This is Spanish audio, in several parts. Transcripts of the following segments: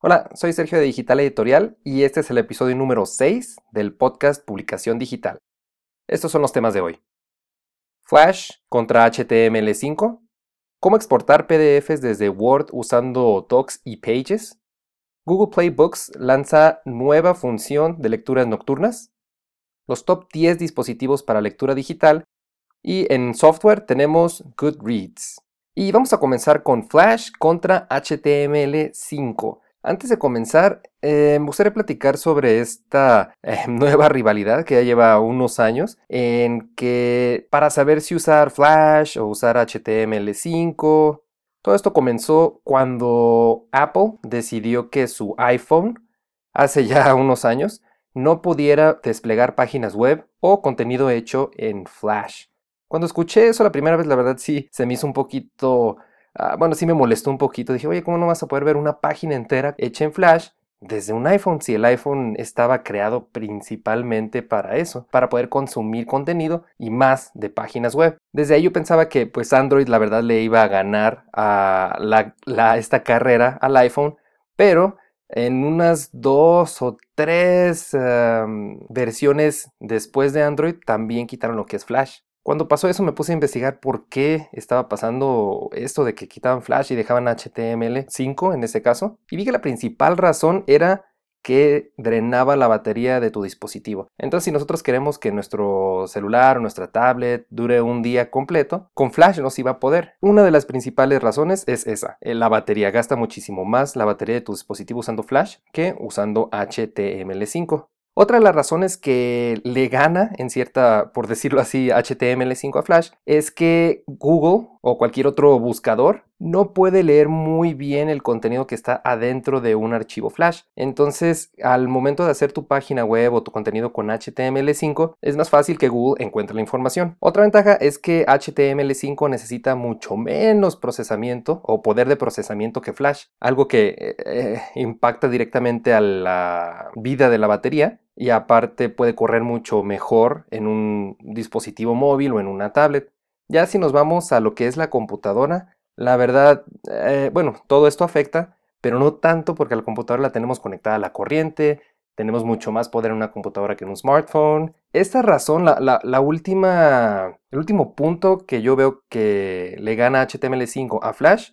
Hola, soy Sergio de Digital Editorial y este es el episodio número 6 del podcast Publicación Digital. Estos son los temas de hoy. Flash contra HTML5. Cómo exportar PDFs desde Word usando Docs y Pages. Google Play Books lanza nueva función de lecturas nocturnas. Los top 10 dispositivos para lectura digital. Y en software tenemos Goodreads. Y vamos a comenzar con Flash contra HTML5. Antes de comenzar, eh, me gustaría platicar sobre esta eh, nueva rivalidad que ya lleva unos años, en que para saber si usar Flash o usar HTML5, todo esto comenzó cuando Apple decidió que su iPhone, hace ya unos años, no pudiera desplegar páginas web o contenido hecho en Flash. Cuando escuché eso la primera vez, la verdad sí, se me hizo un poquito Ah, bueno, sí me molestó un poquito. Dije, oye, ¿cómo no vas a poder ver una página entera hecha en Flash desde un iPhone, si el iPhone estaba creado principalmente para eso, para poder consumir contenido y más de páginas web. Desde ahí yo pensaba que pues Android la verdad le iba a ganar a esta carrera al iPhone, pero en unas dos o tres versiones después de Android también quitaron lo que es Flash. Cuando pasó eso me puse a investigar por qué estaba pasando esto de que quitaban Flash y dejaban HTML5 en ese caso. Y vi que la principal razón era que drenaba la batería de tu dispositivo. Entonces, si nosotros queremos que nuestro celular o nuestra tablet dure un día completo, con Flash no se iba a poder. Una de las principales razones es esa. Eh, la batería gasta muchísimo más la batería de tu dispositivo usando Flash que usando HTML5. Otra de las razones que le gana, en cierta, por decirlo así, HTML5 a Flash, es que Google o cualquier otro buscador no puede leer muy bien el contenido que está adentro de un archivo Flash. Entonces, al momento de hacer tu página web o tu contenido con HTML5, es más fácil que Google encuentre la información. Otra ventaja es que HTML5 necesita mucho menos procesamiento o poder de procesamiento que Flash, algo que eh, eh, impacta directamente a la vida de la batería y aparte puede correr mucho mejor en un dispositivo móvil o en una tablet. Ya si nos vamos a lo que es la computadora, la verdad, eh, bueno, todo esto afecta, pero no tanto porque la computadora la tenemos conectada a la corriente, tenemos mucho más poder en una computadora que en un smartphone. Esta razón, la, última, el último punto que yo veo que le gana HTML5 a Flash,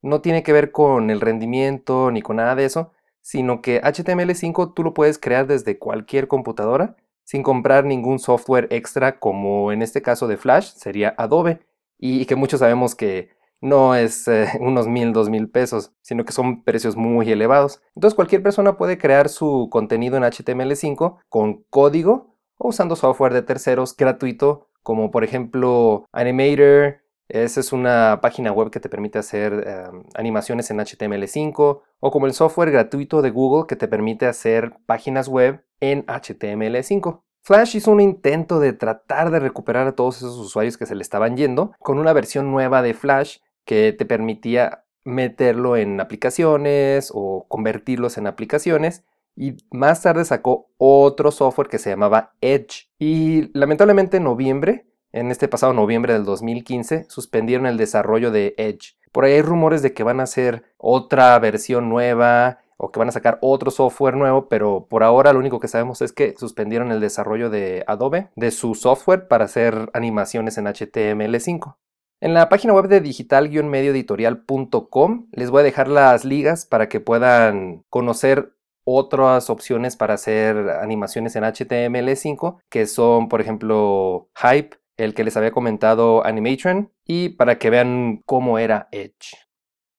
no tiene que ver con el rendimiento ni con nada de eso, sino que HTML5 tú lo puedes crear desde cualquier computadora sin comprar ningún software extra como en este caso de Flash sería Adobe y que muchos sabemos que no es eh, unos mil, dos mil pesos, sino que son precios muy elevados. Entonces cualquier persona puede crear su contenido en HTML5 con código o usando software de terceros gratuito, como por ejemplo Animator. Esa es una página web que te permite hacer em, animaciones en HTML5 o como el software gratuito de Google que te permite hacer páginas web en HTML5. Flash hizo un intento de tratar de recuperar a todos esos usuarios que se le estaban yendo con una versión nueva de Flash que te permitía meterlo en aplicaciones o convertirlos en aplicaciones y más tarde sacó otro software que se llamaba Edge y lamentablemente en noviembre, en este pasado noviembre del 2015, suspendieron el desarrollo de Edge. Por ahí hay rumores de que van a hacer otra versión nueva o que van a sacar otro software nuevo, pero por ahora lo único que sabemos es que suspendieron el desarrollo de Adobe, de su software para hacer animaciones en HTML5. En la página web de digital-medioeditorial.com les voy a dejar las ligas para que puedan conocer otras opciones para hacer animaciones en HTML5, que son, por ejemplo, Hype, el que les había comentado Animatron, y para que vean cómo era Edge.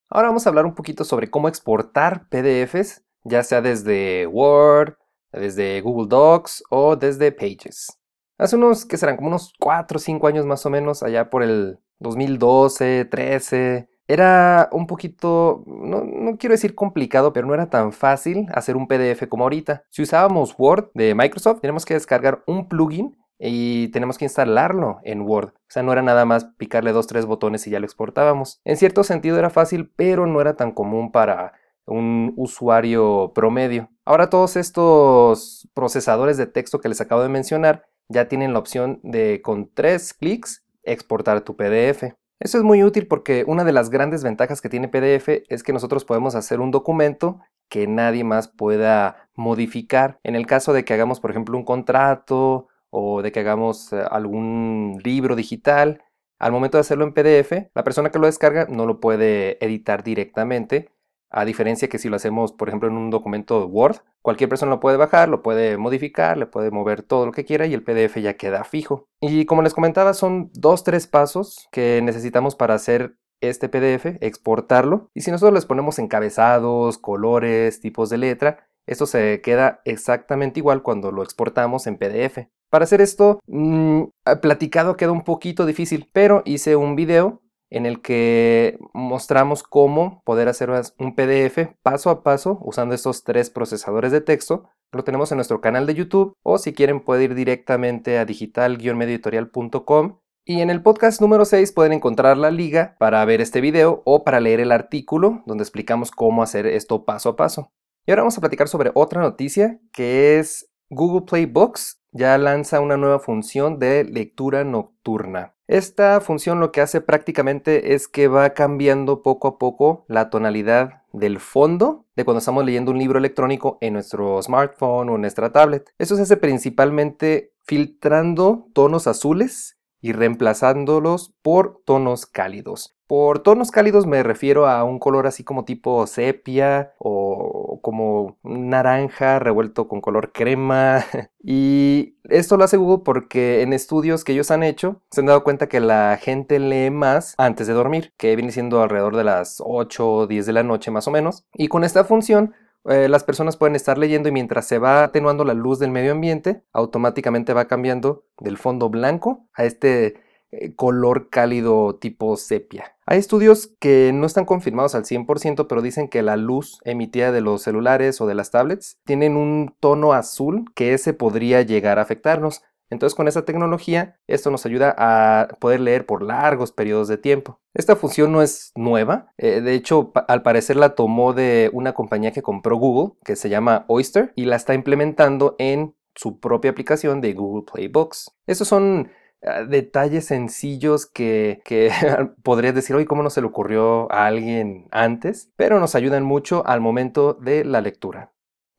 Ahora vamos a hablar un poquito sobre cómo exportar PDFs, ya sea desde Word, desde Google Docs o desde Pages. Hace unos, que serán como unos 4 o 5 años más o menos, allá por el 2012, 13, era un poquito, no, no, quiero decir complicado, pero no era tan fácil hacer un PDF como ahorita. Si usábamos Word de Microsoft, tenemos que descargar un plugin y tenemos que instalarlo en Word. O sea, no era nada más picarle dos, tres botones y ya lo exportábamos. En cierto sentido era fácil, pero no era tan común para un usuario promedio. Ahora todos estos procesadores de texto que les acabo de mencionar ya tienen la opción de con tres clics exportar tu PDF. Eso es muy útil porque una de las grandes ventajas que tiene PDF es que nosotros podemos hacer un documento que nadie más pueda modificar. En el caso de que hagamos, por ejemplo, un contrato o de que hagamos eh, algún libro digital, al momento de hacerlo en PDF, la persona que lo descarga no lo puede editar directamente, a diferencia que si lo hacemos, por ejemplo, en un documento Word, cualquier persona lo puede bajar, lo puede modificar, le puede mover todo lo que quiera y el PDF ya queda fijo. Y como les comentaba, son dos, tres pasos que necesitamos para hacer este PDF, exportarlo. Y si nosotros les ponemos encabezados, colores, tipos de letra, esto se queda exactamente igual cuando lo exportamos en PDF. Para hacer esto, mmm, platicado queda un poquito difícil, pero hice un video en el que mostramos cómo poder hacer un PDF paso a paso usando estos tres procesadores de texto. Lo tenemos en nuestro canal de YouTube o si quieren pueden ir directamente a digital-medioeditorial.com y en el podcast número 6 pueden encontrar la liga para ver este video o para leer el artículo donde explicamos cómo hacer esto paso a paso. Y ahora vamos a platicar sobre otra noticia que es Google Play Books ya lanza una nueva función de lectura nocturna. Esta función lo que hace prácticamente es que va cambiando poco a poco la tonalidad del fondo de cuando estamos leyendo un libro electrónico en nuestro smartphone o en nuestra tablet. Eso se hace principalmente filtrando tonos azules y reemplazándolos por tonos cálidos. Por tonos cálidos me refiero a un color así como tipo sepia o como naranja revuelto con color crema. y esto lo hace Google porque en estudios que ellos han hecho se han dado cuenta que la gente lee más antes de dormir, que viene siendo alrededor de las 8 o 10 de la noche más o menos. Y con esta función eh, las personas pueden estar leyendo y mientras se va atenuando la luz del medio ambiente, automáticamente va cambiando del fondo blanco a este eh, color cálido tipo sepia. Hay estudios que no están confirmados al 100%, pero dicen que la luz emitida de los celulares o de las tablets tienen un tono azul que ese podría llegar a afectarnos. Entonces con esa tecnología esto nos ayuda a poder leer por largos periodos de tiempo. Esta función no es nueva, eh, de hecho al parecer la tomó de una compañía que compró Google que se llama Oyster y la está implementando en su propia aplicación de Google Play Books. Estos son Ah, detalles sencillos que, que podrías decir, oye, ¿cómo no se le ocurrió a alguien antes? Pero nos ayudan mucho al momento de la lectura.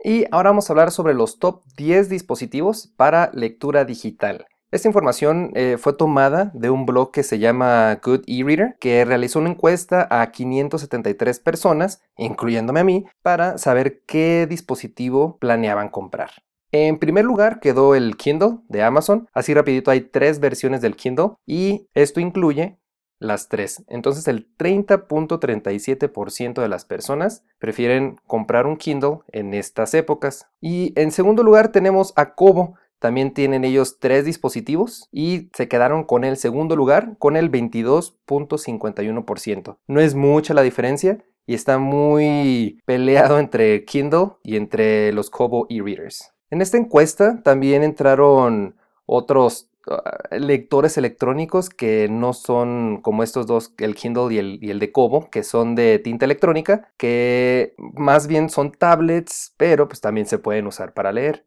Y ahora vamos a hablar sobre los top 10 dispositivos para lectura digital. Esta información eh, fue tomada de un blog que se llama Good E-Reader, que realizó una encuesta a 573 personas, incluyéndome a mí, para saber qué dispositivo planeaban comprar. En primer lugar quedó el Kindle de Amazon. Así rapidito hay tres versiones del Kindle y esto incluye las tres. Entonces el 30.37% de las personas prefieren comprar un Kindle en estas épocas. Y en segundo lugar tenemos a Kobo. También tienen ellos tres dispositivos y se quedaron con el segundo lugar con el 22.51%. No es mucha la diferencia y está muy peleado entre Kindle y entre los Kobo e-readers. En esta encuesta también entraron otros lectores electrónicos que no son como estos dos, el Kindle y el, de Kobo, que son de tinta electrónica, que más bien son tablets, pero pues también se pueden usar para leer.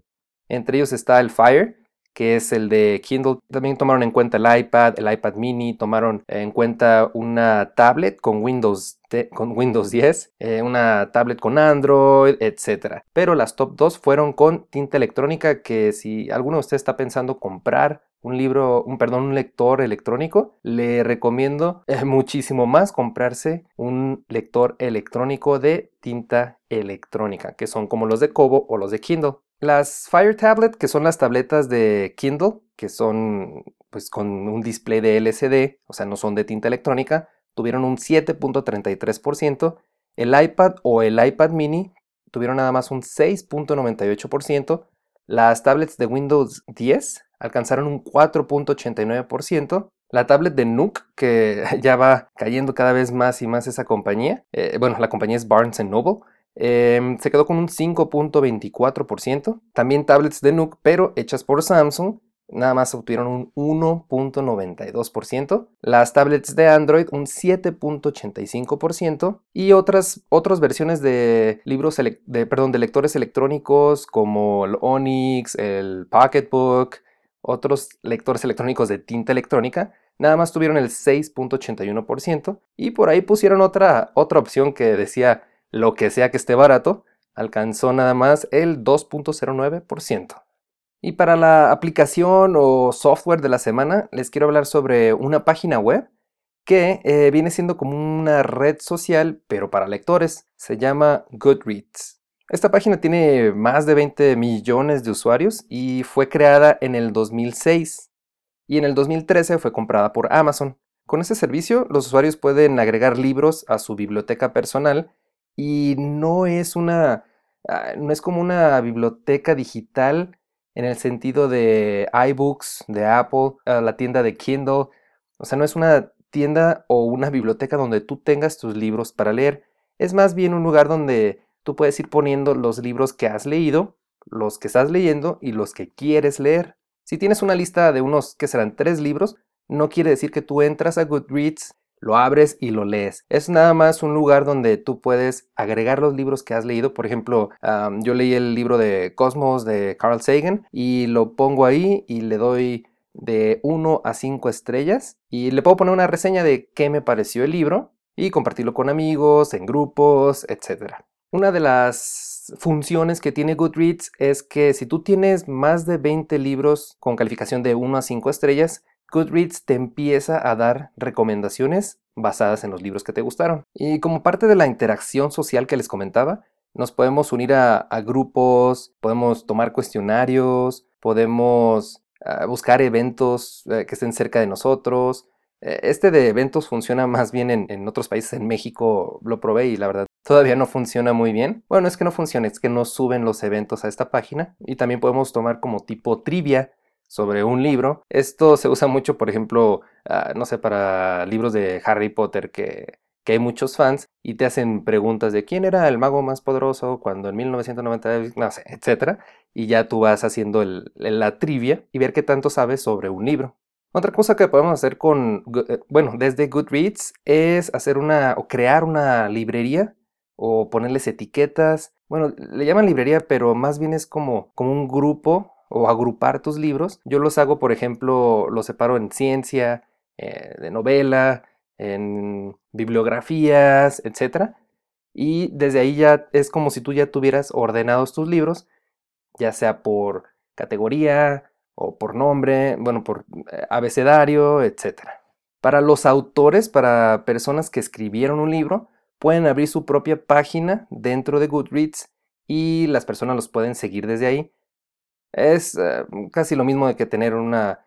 Entre ellos está el Fire, que es el de Kindle. También tomaron en cuenta el iPad, el iPad mini, tomaron en cuenta una tablet con Windows, con Windows 10, eh, una tablet con Android, etc. Pero las top 2 fueron con tinta electrónica que si alguno de ustedes está pensando comprar un libro, un perdón, un lector electrónico, le recomiendo eh, muchísimo más comprarse un lector electrónico de tinta electrónica, que son como los de Kobo o los de Kindle. Las Fire Tablet, que son las tabletas de Kindle, que son pues con un display de LCD, o sea, no son de tinta electrónica, tuvieron un 7.33%. El iPad o el iPad mini tuvieron nada más un 6.98%. Las tablets de Windows 10 alcanzaron un 4.89%. La tablet de Nook, que ya va cayendo cada vez más y más esa compañía, eh, bueno, la compañía es Barnes Noble, Em, se quedó con un 5.24%. También tablets de Nook, pero hechas por Samsung, nada más obtuvieron un 1.92%. Las tablets de Android un 7.85%. Y otras, otras versiones de libros, de, perdón, de lectores electrónicos como el Onyx, el Pocketbook, otros lectores electrónicos de tinta electrónica, nada más tuvieron el 6.81%. Y por ahí pusieron otra, otra opción que decía lo que sea que esté barato, alcanzó nada más el 2.09%. Y para la aplicación o software de la semana, les quiero hablar sobre una página web que eh, viene siendo como una red social, pero para lectores. Se llama Goodreads. Esta página tiene más de 20 millones de usuarios y fue creada en el 2006 y en el 2013 fue comprada por Amazon. Con este servicio, los usuarios pueden agregar libros a su biblioteca personal y no es una ah, no es como una biblioteca digital en el sentido de iBooks, de Apple, la tienda de Kindle. O sea, no es una tienda o una biblioteca donde tú tengas tus libros para leer. Es más bien un lugar donde tú puedes ir poniendo los libros que has leído, los que estás leyendo y los que quieres leer. Si tienes una lista de unos que serán tres libros, no quiere decir que tú entras a Goodreads lo abres y lo lees. Es nada más un lugar donde tú puedes agregar los libros que has leído. Por ejemplo, yo leí el libro de Cosmos de Carl Sagan y lo pongo ahí y le doy de 1 a 5 estrellas y le puedo poner una reseña de qué me pareció el libro y compartirlo con amigos, en grupos, etc. Una de las funciones que tiene Goodreads es que si tú tienes más de 20 libros con calificación de 1 a 5 estrellas, Goodreads te empieza a dar recomendaciones basadas en los libros que te gustaron. Y como parte de la interacción social que les comentaba, nos podemos unir a, grupos, podemos tomar cuestionarios, podemos ah, buscar eventos eh, que estén cerca de nosotros. Eh, este de eventos funciona más bien en, en, otros países. En México lo probé y la verdad todavía no funciona muy bien. Bueno, es que no funciona, es que no suben los eventos a esta página. Y también podemos tomar como tipo trivia sobre un libro. Esto se usa mucho, por ejemplo, ah, no sé, para libros de Harry Potter que, que, hay muchos fans y te hacen preguntas de quién era el mago más poderoso cuando en 1990, no sé, etcétera, y ya tú vas haciendo la trivia y ver qué tanto sabes sobre un libro. Otra cosa que podemos hacer con, eh, bueno, desde Goodreads es hacer una o crear una librería o ponerles etiquetas. Bueno, le llaman librería, pero más bien es como, como un grupo o agrupar tus libros. Yo los hago, por ejemplo, los separo en ciencia, eh, de novela, en bibliografías, etc. Y desde ahí ya es como si tú ya tuvieras ordenados tus libros, ya sea por categoría o por nombre, bueno, por eh, abecedario, etc. Para los autores, para personas que escribieron un libro, pueden abrir su propia página dentro de Goodreads y las personas los pueden seguir desde ahí es eh, casi lo mismo de que tener una,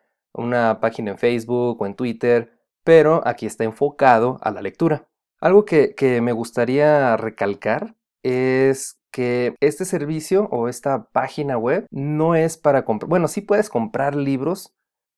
página en Facebook o en Twitter, pero aquí está enfocado a la lectura. Algo que, que me gustaría recalcar es que este servicio o esta página web no es para comprar, bueno, sí puedes comprar libros,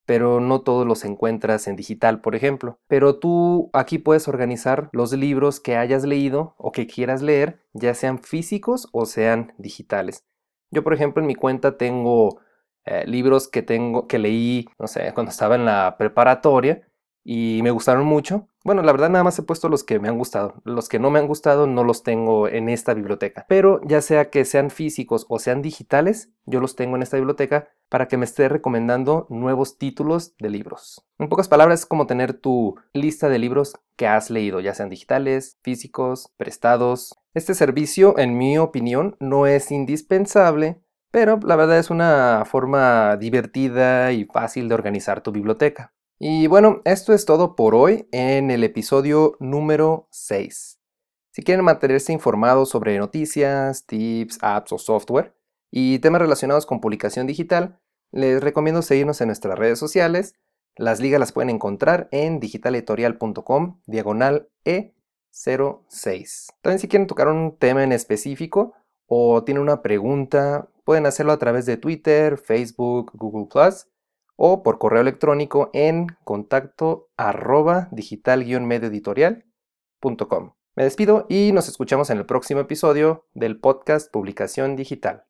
pero no todos los encuentras en digital, por ejemplo. Pero tú aquí puedes organizar los libros que hayas leído o que quieras leer, ya sean físicos o sean digitales. Yo, por ejemplo, en mi cuenta tengo eh, libros que tengo que leí, no sé, cuando estaba en la preparatoria y me gustaron mucho. Bueno, la verdad nada más he puesto los que me han gustado. Los que no me han gustado no los tengo en esta biblioteca. Pero ya sea que sean físicos o sean digitales, yo los tengo en esta biblioteca para que me esté recomendando nuevos títulos de libros. En pocas palabras es como tener tu lista de libros que has leído, ya sean digitales, físicos, prestados. Este servicio, en mi opinión, no es indispensable, pero la verdad es una forma divertida y fácil de organizar tu biblioteca. Y bueno, esto es todo por hoy en el episodio número 6. Si quieren mantenerse informados sobre noticias, tips, apps o software y temas relacionados con publicación digital, les recomiendo seguirnos en nuestras redes sociales. Las ligas las pueden encontrar en digitaleditorial.com diagonal E06. También si quieren tocar un tema en específico o tienen una pregunta, pueden hacerlo a través de Twitter, Facebook, Google ⁇ o por correo electrónico en contacto arroba digital-medioeditorial.com. Me despido y nos escuchamos en el próximo episodio del podcast Publicación Digital.